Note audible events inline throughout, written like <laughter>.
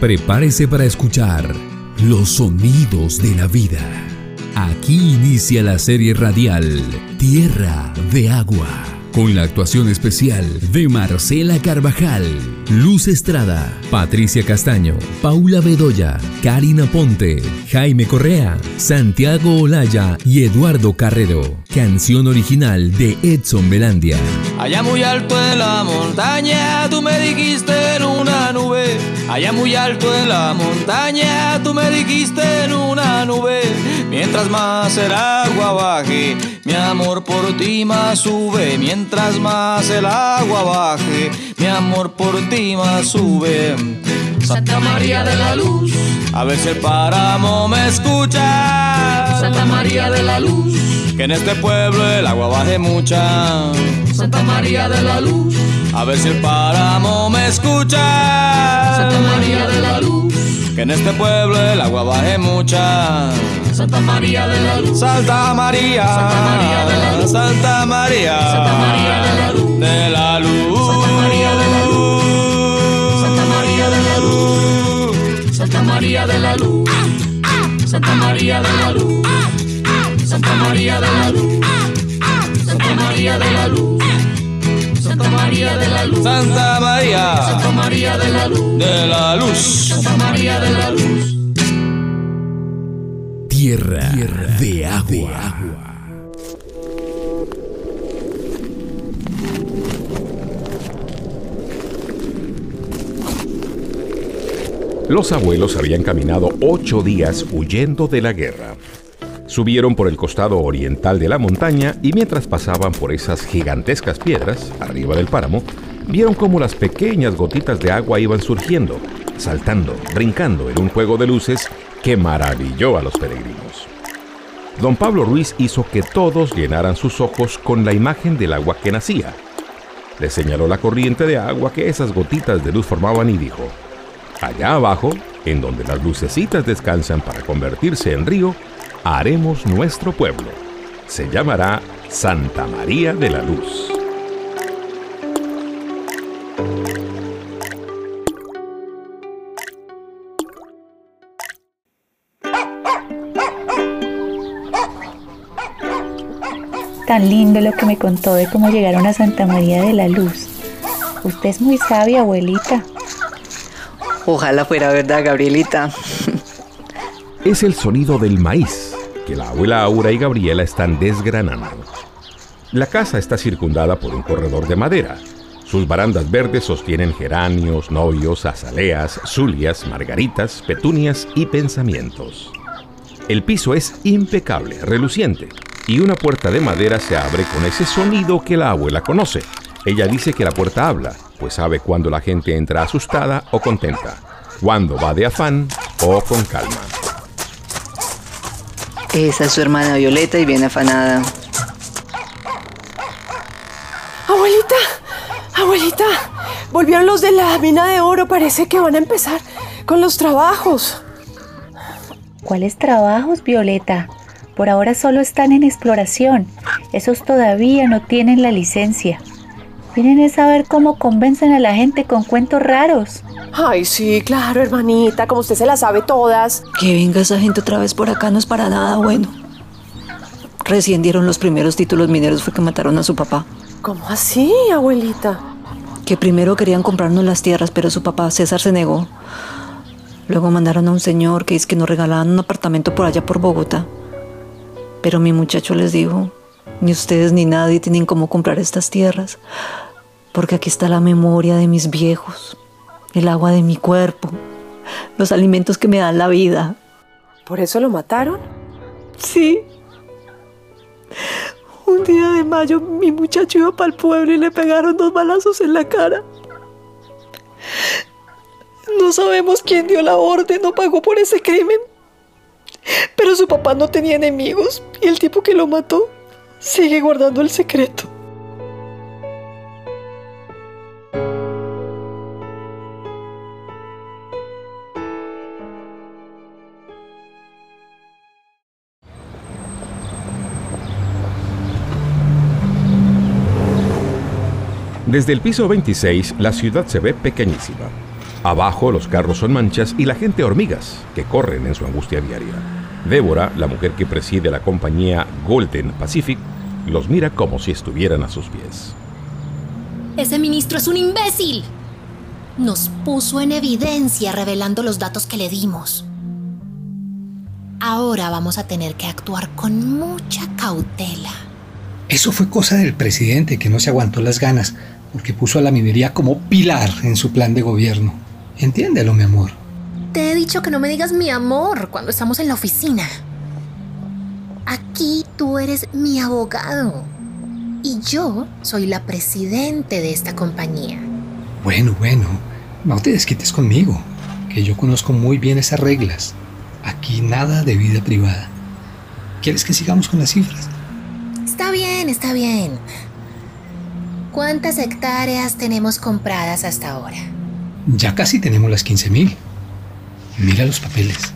Prepárese para escuchar los sonidos de la vida. Aquí inicia la serie radial Tierra de Agua, con la actuación especial de Marcela Carvajal, Luz Estrada, Patricia Castaño, Paula Bedoya, Karina Ponte, Jaime Correa, Santiago Olaya y Eduardo Carrero. Canción original de Edson Belandia. Allá muy alto en la montaña, tú me dijiste en una nube. Allá muy alto en la montaña, tú me dijiste en una nube. Mientras más el agua baje, mi amor por ti más sube. Mientras más el agua baje, mi amor por ti sube. Santa María de la Luz, a ver si el páramo me escucha. Santa María de la Luz, que en este pueblo el agua baje mucha. Santa María de la Luz, a ver si el páramo me escucha. Santa María de la Luz, que en este pueblo el agua baje mucha. Santa María de la Luz, Santa María, Santa María de la Luz, Santa María, Santa María de la Luz, de la Luz, Santa María de la Luz, Santa María de la Luz. Santa María de la Luz. Santa María. Santa María de la Luz. De la Luz. Santa María de la Luz. Tierra, de agua. Los abuelos habían caminado ocho días huyendo de la guerra. Subieron por el costado oriental de la montaña y mientras pasaban por esas gigantescas piedras, arriba del páramo, vieron cómo las pequeñas gotitas de agua iban surgiendo, saltando, brincando en un juego de luces que maravilló a los peregrinos. Don Pablo Ruiz hizo que todos llenaran sus ojos con la imagen del agua que nacía. Le señaló la corriente de agua que esas gotitas de luz formaban y dijo, Allá abajo, en donde las lucecitas descansan para convertirse en río, haremos nuestro pueblo. Se llamará Santa María de la Luz. Tan lindo lo que me contó de cómo llegaron a Santa María de la Luz. Usted es muy sabia, abuelita. Ojalá fuera verdad, Gabrielita. Es el sonido del maíz que la abuela Aura y Gabriela están desgranando. La casa está circundada por un corredor de madera. Sus barandas verdes sostienen geranios, novios, azaleas, zulias, margaritas, petunias y pensamientos. El piso es impecable, reluciente, y una puerta de madera se abre con ese sonido que la abuela conoce. Ella dice que la puerta habla, pues sabe cuando la gente entra asustada o contenta, cuando va de afán o con calma. Esa es su hermana Violeta y viene afanada. Abuelita, abuelita, volvieron los de la mina de oro. Parece que van a empezar con los trabajos. ¿Cuáles trabajos, Violeta? Por ahora solo están en exploración. Esos todavía no tienen la licencia. Vienen a saber cómo convencen a la gente con cuentos raros. Ay, sí, claro, hermanita, como usted se las sabe todas. Que venga esa gente otra vez por acá no es para nada bueno. Recién dieron los primeros títulos mineros fue que mataron a su papá. ¿Cómo así, abuelita? Que primero querían comprarnos las tierras, pero su papá César se negó. Luego mandaron a un señor que dice que nos regalaban un apartamento por allá por Bogotá. Pero mi muchacho les dijo, ni ustedes ni nadie tienen cómo comprar estas tierras, porque aquí está la memoria de mis viejos, el agua de mi cuerpo, los alimentos que me dan la vida. ¿Por eso lo mataron? Sí. Un día de mayo mi muchacho iba para el pueblo y le pegaron dos balazos en la cara. No sabemos quién dio la orden o pagó por ese crimen. Pero su papá no tenía enemigos y el tipo que lo mató sigue guardando el secreto. Desde el piso 26, la ciudad se ve pequeñísima. Abajo los carros son manchas y la gente hormigas que corren en su angustia diaria. Débora, la mujer que preside la compañía Golden Pacific, los mira como si estuvieran a sus pies. Ese ministro es un imbécil. Nos puso en evidencia revelando los datos que le dimos. Ahora vamos a tener que actuar con mucha cautela. Eso fue cosa del presidente que no se aguantó las ganas porque puso a la minería como pilar en su plan de gobierno. Entiéndelo, mi amor. Te he dicho que no me digas mi amor cuando estamos en la oficina. Aquí tú eres mi abogado y yo soy la presidente de esta compañía. Bueno, bueno, no te desquites conmigo, que yo conozco muy bien esas reglas. Aquí nada de vida privada. ¿Quieres que sigamos con las cifras? Está bien, está bien. ¿Cuántas hectáreas tenemos compradas hasta ahora? Ya casi tenemos las 15.000. Mira los papeles.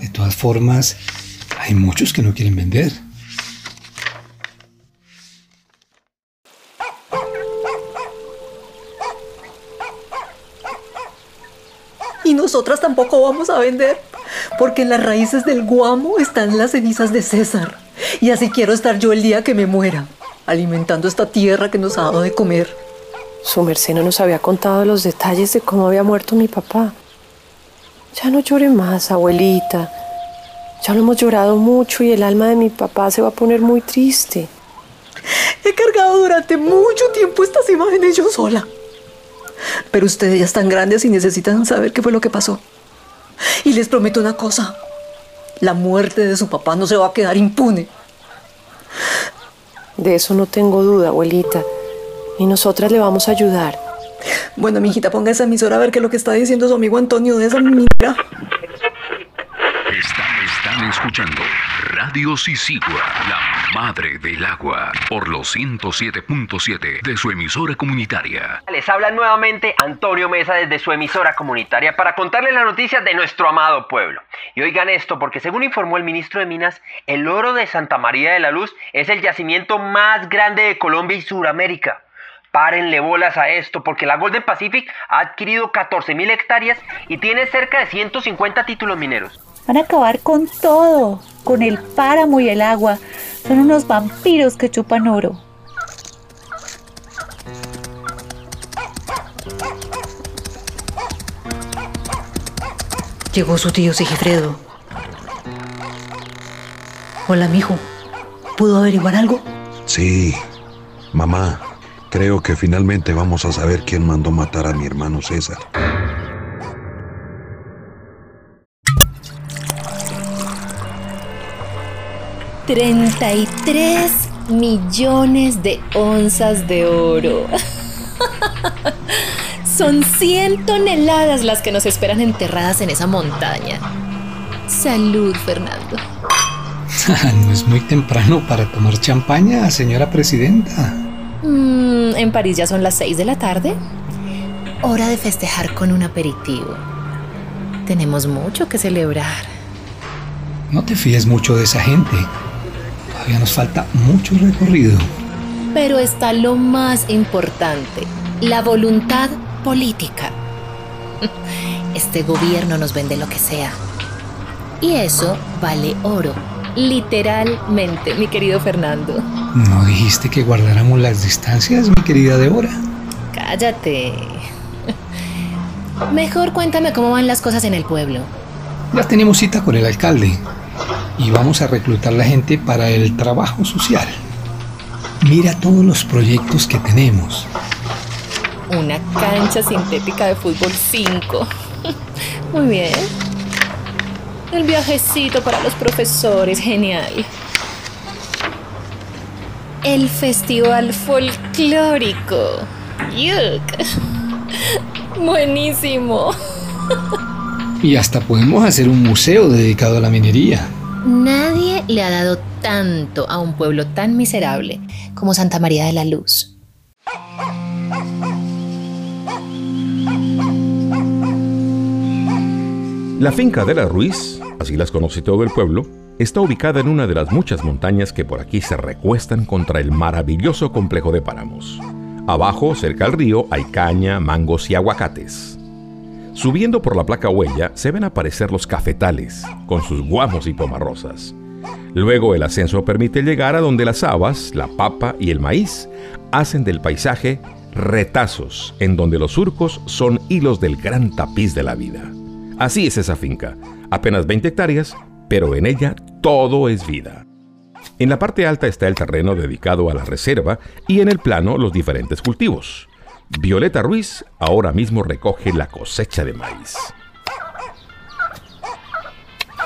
De todas formas, hay muchos que no quieren vender. Y nosotras tampoco vamos a vender, porque en las raíces del guamo están las cenizas de César. Y así quiero estar yo el día que me muera, alimentando esta tierra que nos ha dado de comer. Su merced no nos había contado los detalles de cómo había muerto mi papá. Ya no llore más, abuelita. Ya lo hemos llorado mucho y el alma de mi papá se va a poner muy triste. He cargado durante mucho tiempo estas imágenes yo sola. Pero ustedes ya están grandes y necesitan saber qué fue lo que pasó. Y les prometo una cosa. La muerte de su papá no se va a quedar impune. De eso no tengo duda, abuelita. Y nosotras le vamos a ayudar. Bueno, mijita, ponga esa emisora a ver qué es lo que está diciendo su amigo Antonio de esa mira. Escuchando Radio Sisigua, la madre del agua, por los 107.7 de su emisora comunitaria. Les habla nuevamente Antonio Mesa desde su emisora comunitaria para contarles las noticias de nuestro amado pueblo. Y oigan esto, porque según informó el ministro de Minas, el oro de Santa María de la Luz es el yacimiento más grande de Colombia y Sudamérica. Párenle bolas a esto, porque la Golden Pacific ha adquirido 14.000 hectáreas y tiene cerca de 150 títulos mineros. Van a acabar con todo, con el páramo y el agua. Son unos vampiros que chupan oro. Llegó su tío Sigifredo. Hola, mijo. ¿Pudo averiguar algo? Sí, mamá. Creo que finalmente vamos a saber quién mandó matar a mi hermano César. ¡33 millones de onzas de oro! Son 100 toneladas las que nos esperan enterradas en esa montaña. Salud, Fernando. no es muy temprano para tomar champaña, señora presidenta. Mm, en París ya son las 6 de la tarde. Hora de festejar con un aperitivo. Tenemos mucho que celebrar. No te fíes mucho de esa gente. Todavía nos falta mucho recorrido. Pero está lo más importante, la voluntad política. <laughs> Este gobierno nos vende lo que sea. Y eso vale oro, literalmente, mi querido Fernando. ¿No dijiste que guardáramos las distancias, mi querida Débora? Cállate. Mejor cuéntame cómo van las cosas en el pueblo. Ya tenemos cita con el alcalde y vamos a reclutar la gente para el trabajo social. Mira todos los proyectos que tenemos. Una cancha sintética de fútbol 5. <laughs> Muy bien. El viajecito para los profesores, genial. El festival folclórico. Yuk. <laughs> Buenísimo. <laughs> Y hasta podemos hacer un museo dedicado a la minería. Nadie le ha dado tanto a un pueblo tan miserable como Santa María de la Luz. La finca de la Ruiz, así las conoce todo el pueblo, está ubicada en una de las muchas montañas que por aquí se recuestan contra el maravilloso complejo de páramos. Abajo, cerca al río, hay caña, mangos y aguacates. Subiendo por la placa huella se ven aparecer los cafetales, con sus guamos y pomarrosas. Luego el ascenso permite llegar a donde las habas, la papa y el maíz hacen del paisaje retazos en donde los surcos son hilos del gran tapiz de la vida. Así es esa finca, apenas 20 hectáreas, pero en ella todo es vida. En la parte alta está el terreno dedicado a la reserva y en el plano los diferentes cultivos. Violeta Ruiz ahora mismo recoge la cosecha de maíz.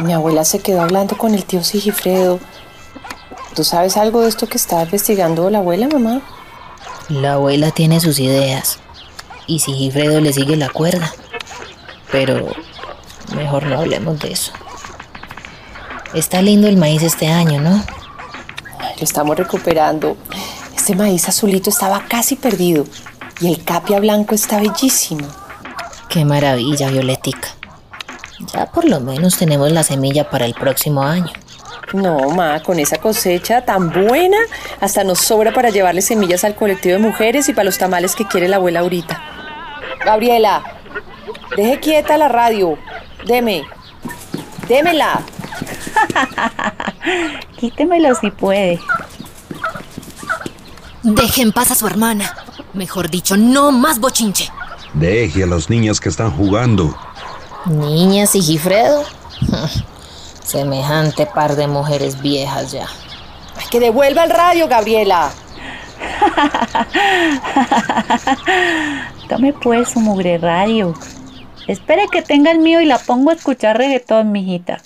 Mi abuela se quedó hablando con el tío Sigifredo. ¿Tú sabes algo de esto que está investigando la abuela, mamá? La abuela tiene sus ideas y Sigifredo le sigue la cuerda. Pero mejor no hablemos de eso. Está lindo el maíz este año, ¿no? Lo estamos recuperando. Este maíz azulito estaba casi perdido y el capia blanco está bellísimo. Qué maravilla, Violetica. Ya por lo menos tenemos la semilla para el próximo año. No, ma, con esa cosecha tan buena, hasta nos sobra para llevarle semillas al colectivo de mujeres y para los tamales que quiere la abuela ahorita. Gabriela, deje quieta la radio. Deme. Démela. <laughs> Quítemelo si puede. Deje en paz a su hermana. Mejor dicho, no más bochinche. Deje a los niños que están jugando. Niñas y Gifredo. <laughs> Semejante par de mujeres viejas ya. Que devuelva el radio, Gabriela. <laughs> Tome pues su mugre radio. Espere que tenga el mío y la pongo a escuchar reggaetón, mijita.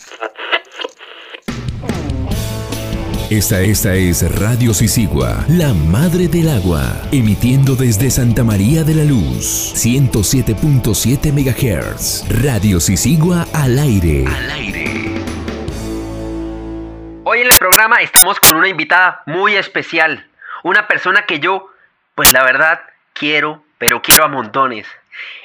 Esta, esta es Radio Sisigua, la madre del agua, emitiendo desde Santa María de la Luz, 107.7 MHz. Radio Sisigua al aire. Al aire. Hoy en el programa estamos con una invitada muy especial, una persona que yo, pues la verdad, quiero, pero quiero a montones.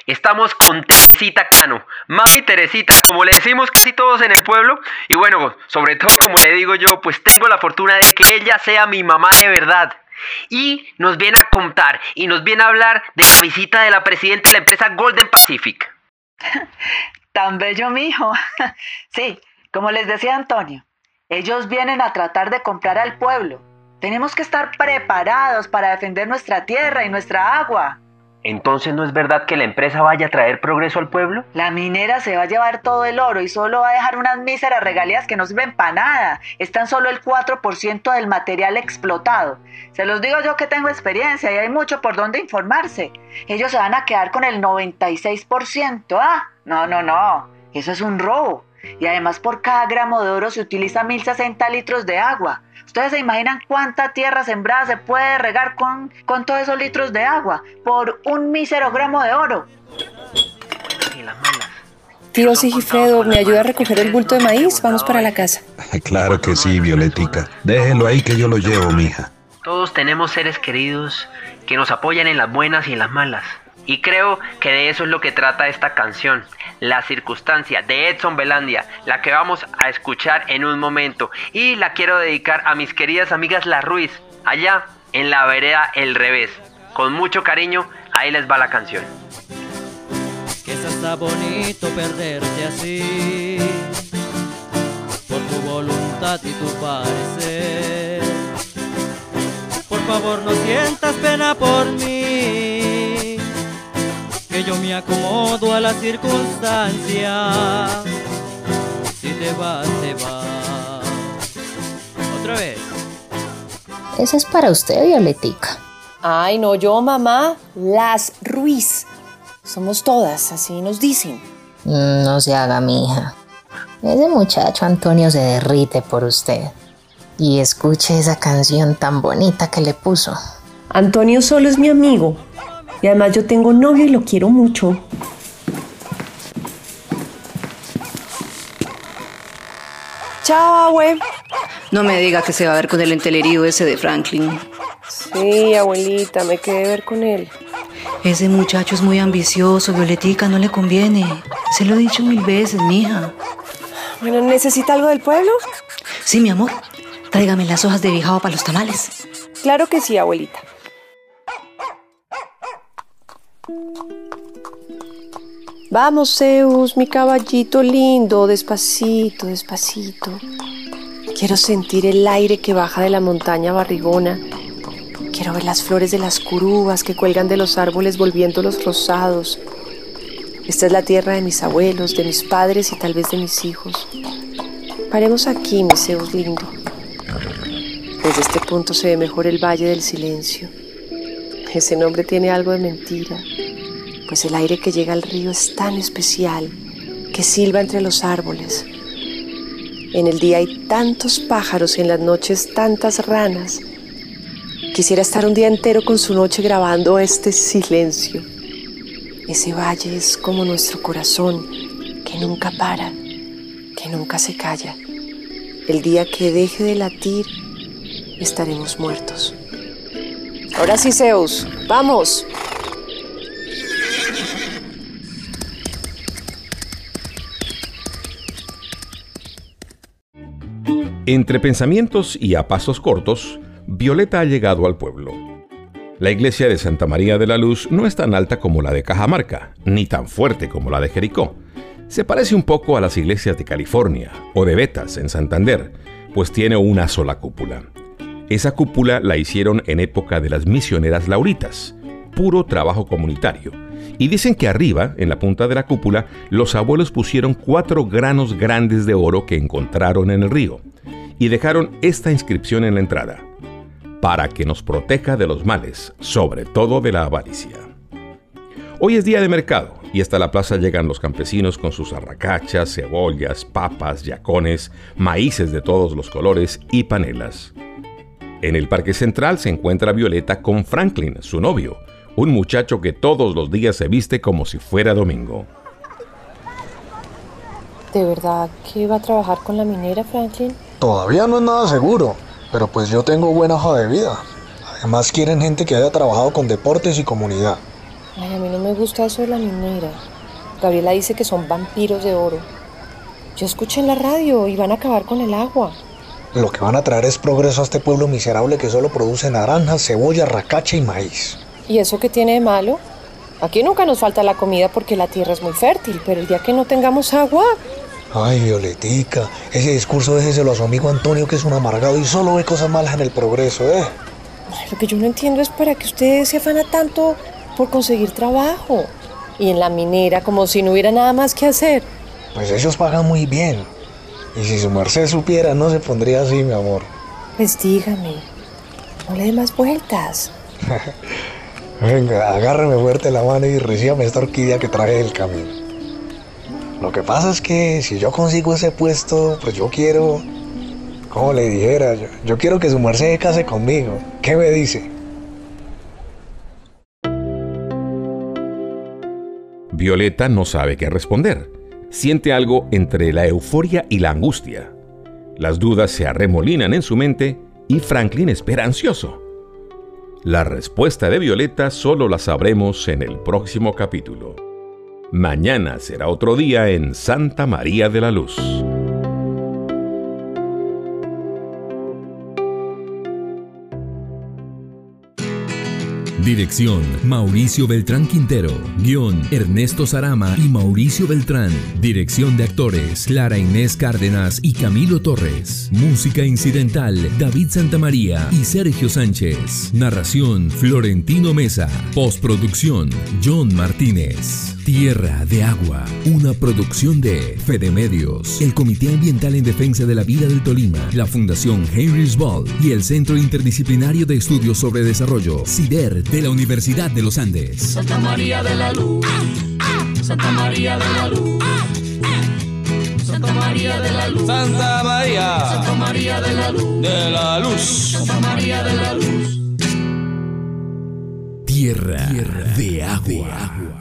Estamos con Teresita Cano, Mami Teresita, como le decimos casi todos en el pueblo, y bueno, sobre todo como le digo yo, pues tengo la fortuna de que ella sea mi mamá de verdad. Y nos viene a contar y nos viene a hablar de la visita de la presidenta de la empresa Golden Pacific. <laughs> Tan bello, mijo. <laughs> Sí, como les decía Antonio, ellos vienen a tratar de comprar al pueblo. Tenemos que estar preparados para defender nuestra tierra y nuestra agua. Entonces, ¿no es verdad que la empresa vaya a traer progreso al pueblo? La minera se va a llevar todo el oro y solo va a dejar unas míseras regalías que no sirven para nada. Están solo el 4% del material explotado. Se los digo yo que tengo experiencia y hay mucho por donde informarse. Ellos se van a quedar con el 96%. Ah, no, no, no. Eso es un robo. Y además por cada gramo de oro se utiliza 1060 litros de agua. ¿Ustedes se imaginan cuánta tierra sembrada se puede regar con, con todos esos litros de agua por un mísero gramo de oro? Y las malas. Tío Sigifredo, ¿me ayuda a recoger el bulto de maíz? Vamos para la casa. <laughs> Claro que sí, Violetica. Déjelo ahí que yo lo llevo, mija. Todos tenemos seres queridos que nos apoyan en las buenas y en las malas. Y creo que de eso es lo que trata esta canción, La circunstancia de Edson Belandia, la que vamos a escuchar en un momento. Y la quiero dedicar a mis queridas amigas La Ruiz, allá en la vereda El Revés. Con mucho cariño, ahí les va la canción. que bonito perderte así por tu voluntad y tu parecer. Por favor no sientas pena por mí, que yo me acomodo a la circunstancia. Si te vas, te vas. Otra vez. Esa es para usted, Violetica. Ay, no, yo, mamá, las Ruiz. Somos todas, así nos dicen. Mm, No se haga, mija. Ese muchacho Antonio se derrite por usted. Y escuche esa canción tan bonita que le puso. Antonio solo es mi amigo. Y además yo tengo novio y lo quiero mucho. Chao, abue. No me diga que se va a ver con el entelerío ese de Franklin. Sí, abuelita, me quedé ver con él. Ese muchacho es muy ambicioso, Violetica, no le conviene. Se lo he dicho mil veces, mija. Bueno, ¿necesita algo del pueblo? Sí, mi amor. Tráigame las hojas de bijao para los tamales. Claro que sí, abuelita. Vamos, Zeus, mi caballito lindo, despacito, despacito. Quiero sentir el aire que baja de la montaña barrigona. Quiero ver las flores de las curubas que cuelgan de los árboles volviéndolos rosados. Esta es la tierra de mis abuelos, de mis padres y tal vez de mis hijos. Paremos aquí, mi Zeus lindo. Desde este punto se ve mejor el Valle del Silencio. Ese nombre tiene algo de mentira, pues el aire que llega al río es tan especial que silba entre los árboles. En el día hay tantos pájaros y en las noches tantas ranas. Quisiera estar un día entero con su noche grabando este silencio. Ese valle es como nuestro corazón, que nunca para, que nunca se calla. El día que deje de latir, estaremos muertos. Ahora sí, Zeus, vamos. Entre pensamientos y a pasos cortos, Violeta ha llegado al pueblo. La iglesia de Santa María de la Luz no es tan alta como la de Cajamarca, ni tan fuerte como la de Jericó. Se parece un poco a las iglesias de California o de Betas en Santander, pues tiene una sola cúpula. Esa cúpula la hicieron en época de las misioneras lauritas, puro trabajo comunitario. Y dicen que arriba, en la punta de la cúpula, los abuelos pusieron cuatro granos grandes de oro que encontraron en el río y dejaron esta inscripción en la entrada, para que nos proteja de los males, sobre todo de la avaricia. Hoy es día de mercado y hasta la plaza llegan los campesinos con sus arracachas, cebollas, papas, yacones, maíces de todos los colores y panelas. En el Parque Central se encuentra Violeta con Franklin, su novio, un muchacho que todos los días se viste como si fuera domingo. ¿De verdad que va a trabajar con la minera, Franklin? Todavía no es nada seguro, pero pues yo tengo buena hoja de vida. Además quieren gente que haya trabajado con deportes y comunidad. Ay, a mí no me gusta eso de la minera. Gabriela dice que son vampiros de oro. Yo escuché en la radio y van a acabar con el agua. Lo que van a traer es progreso a este pueblo miserable que solo produce naranjas, cebolla, racacha y maíz. ¿Y eso qué tiene de malo? Aquí nunca nos falta la comida porque la tierra es muy fértil, pero el día que no tengamos agua... Ay, Violetica, ese discurso déjeselo a su amigo Antonio que es un amargado y solo ve cosas malas en el progreso, ¿eh? lo que yo no entiendo es para que usted se afana tanto por conseguir trabajo. Y en la minera, como si no hubiera nada más que hacer. Pues ellos pagan muy bien. Y si su merced supiera, no se pondría así, mi amor. Pues dígame, no le dé más vueltas. <laughs> Venga, agárreme fuerte la mano y recíbame esta orquídea que traje del camino. Lo que pasa es que si yo consigo ese puesto, pues yo quiero, como le dijera, yo, yo quiero que su merced case conmigo. ¿Qué me dice? Violeta no sabe qué responder siente algo entre la euforia y la angustia. Las dudas se arremolinan en su mente y Franklin espera ansioso. La respuesta de Violeta solo la sabremos en el próximo capítulo. Mañana será otro día en Santa María de la Luz. Dirección Mauricio Beltrán Quintero. Guión Ernesto Sarama y Mauricio Beltrán. Dirección de actores Clara Inés Cárdenas y Camilo Torres. Música incidental David Santamaría y Sergio Sánchez. Narración Florentino Mesa. Postproducción John Martínez. Tierra de Agua, una producción de Fede Medios, el Comité Ambiental en Defensa de la Vida del Tolima, la Fundación Heinrich Ball y el Centro Interdisciplinario de Estudios sobre Desarrollo, CIDER, de la Universidad de los Andes. Santa María de la Luz, Santa María de la Luz. Santa María de la Luz. Santa María. Santa María de la Luz. De la Luz. Santa María de la Luz. Tierra, de agua.